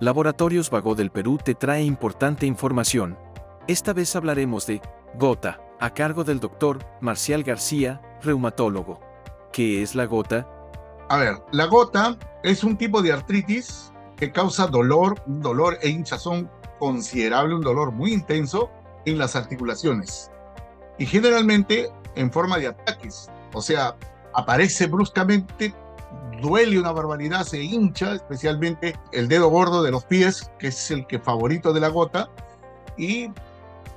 Laboratorios Vago del Perú te trae importante información. Esta vez hablaremos de gota, a cargo del doctor Marcial García, reumatólogo. ¿Qué es la gota? A ver, la gota es un tipo de artritis que causa dolor, un dolor e hinchazón considerable, un dolor muy intenso en las articulaciones. Y generalmente en forma de ataques, o sea, aparece bruscamente, duele una barbaridad, se hincha, especialmente el dedo gordo de los pies, que es el que favorito de la gota, y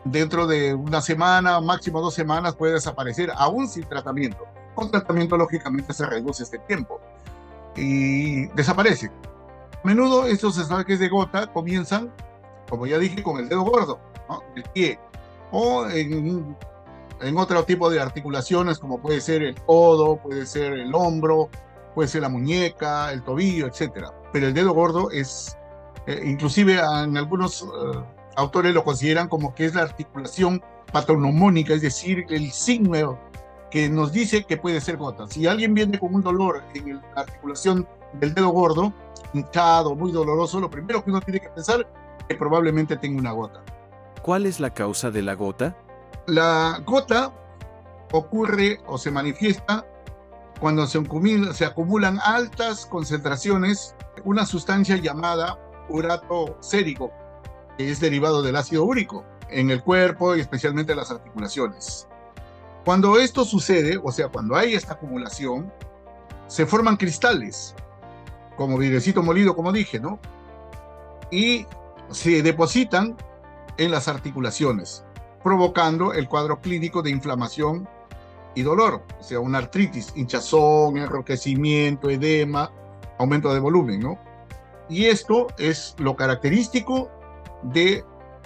dentro de una semana, máximo dos semanas, puede desaparecer, aún sin tratamiento. Con tratamiento, lógicamente, se reduce este tiempo y desaparece. A menudo estos ataques de gota comienzan, como ya dije, con el dedo gordo, ¿no? el pie, o en, en otro tipo de articulaciones, como puede ser el codo, puede ser el hombro, puede ser la muñeca, el tobillo, etc. Pero el dedo gordo es, eh, inclusive en algunos eh, autores lo consideran como que es la articulación patronomónica, es decir, el signo que nos dice que puede ser gota. Si alguien viene con un dolor en la articulación del dedo gordo, hinchado, muy doloroso, lo primero que uno tiene que pensar es que probablemente tenga una gota. ¿Cuál es la causa de la gota? La gota ocurre o se manifiesta cuando se, acumulan altas concentraciones una sustancia llamada urato sérico, que es derivado del ácido úrico en el cuerpo y especialmente en las articulaciones. Cuando esto sucede, o sea, cuando hay esta acumulación, se forman cristales, como vidrecito molido, como dije, ¿no? Y se depositan en las articulaciones, provocando el cuadro clínico de inflamación y dolor, o sea, una artritis, hinchazón, enrojecimiento, edema, aumento de volumen, ¿no? Y esto es lo característico de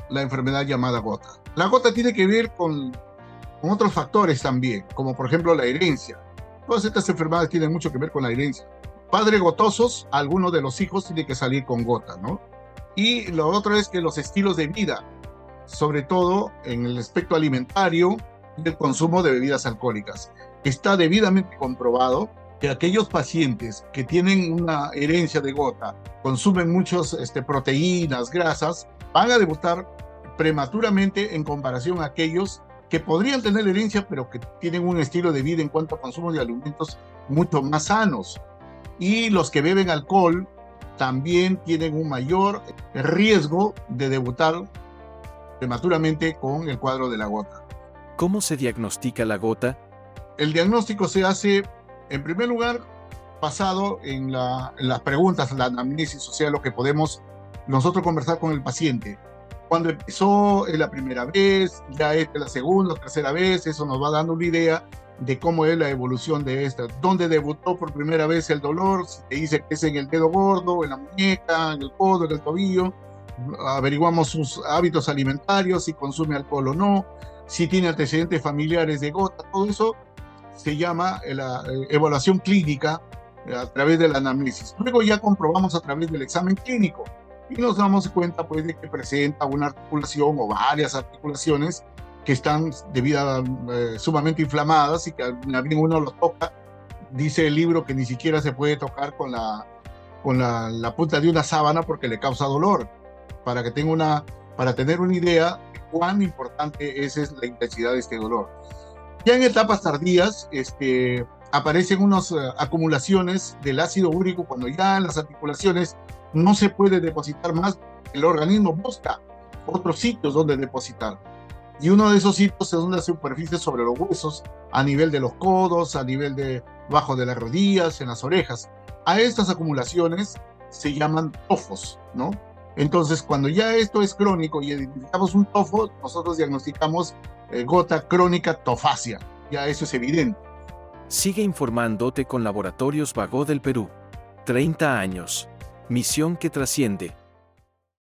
la enfermedad llamada gota. La gota tiene que ver con, con otros factores también, como por ejemplo la herencia. Todas estas enfermedades tienen mucho que ver con la herencia. Padres gotosos, alguno de los hijos tiene que salir con gota, ¿no? Y lo otro es que los estilos de vida, sobre todo en el aspecto alimentario y el consumo de bebidas alcohólicas. Está debidamente comprobado que aquellos pacientes que tienen una herencia de gota, consumen muchas este, proteínas, grasas, van a debutar prematuramente en comparación a aquellos que podrían tener herencia, pero que tienen un estilo de vida en cuanto a consumo de alimentos mucho más sanos. Y los que beben alcohol también tienen un mayor riesgo de debutar prematuramente con el cuadro de la gota. ¿Cómo se diagnostica la gota? El diagnóstico se hace, en primer lugar, basado en, las preguntas, la anamnesis, o sea, lo que podemos nosotros conversar con el paciente. Cuando empezó la primera vez, ya es la segunda o tercera vez, eso nos va dando una idea de cómo es la evolución de esta. ¿Dónde debutó por primera vez el dolor? Si te dice que es en el dedo gordo, en la muñeca, en el codo, en el tobillo. Averiguamos sus hábitos alimentarios, si consume alcohol o no, si tiene antecedentes familiares de gota, todo eso se llama la eh, evaluación clínica eh, a través de la anamnesis. Luego ya comprobamos a través del examen clínico y nos damos cuenta pues de que presenta una articulación o varias articulaciones que están debido eh, sumamente inflamadas y que alguien uno los toca. Dice el libro que ni siquiera se puede tocar con la, con la, punta de una sábana porque le causa dolor. Para que tenga una, para tener una idea de cuán importante es, la intensidad de este dolor. Ya en etapas tardías, este, aparecen unas eh, acumulaciones del ácido úrico cuando ya en las articulaciones no se puede depositar más, el organismo busca otros sitios donde depositar. Y uno de esos sitios es una superficie sobre los huesos, a nivel de los codos, a nivel de bajo de las rodillas, en las orejas. A estas acumulaciones se llaman tofos, ¿no? Entonces, cuando ya esto es crónico y identificamos un tofo, nosotros diagnosticamos eh, gota crónica tofacia. Ya eso es evidente. Sigue informándote con Laboratorios Vago del Perú. 30 años. Misión que trasciende.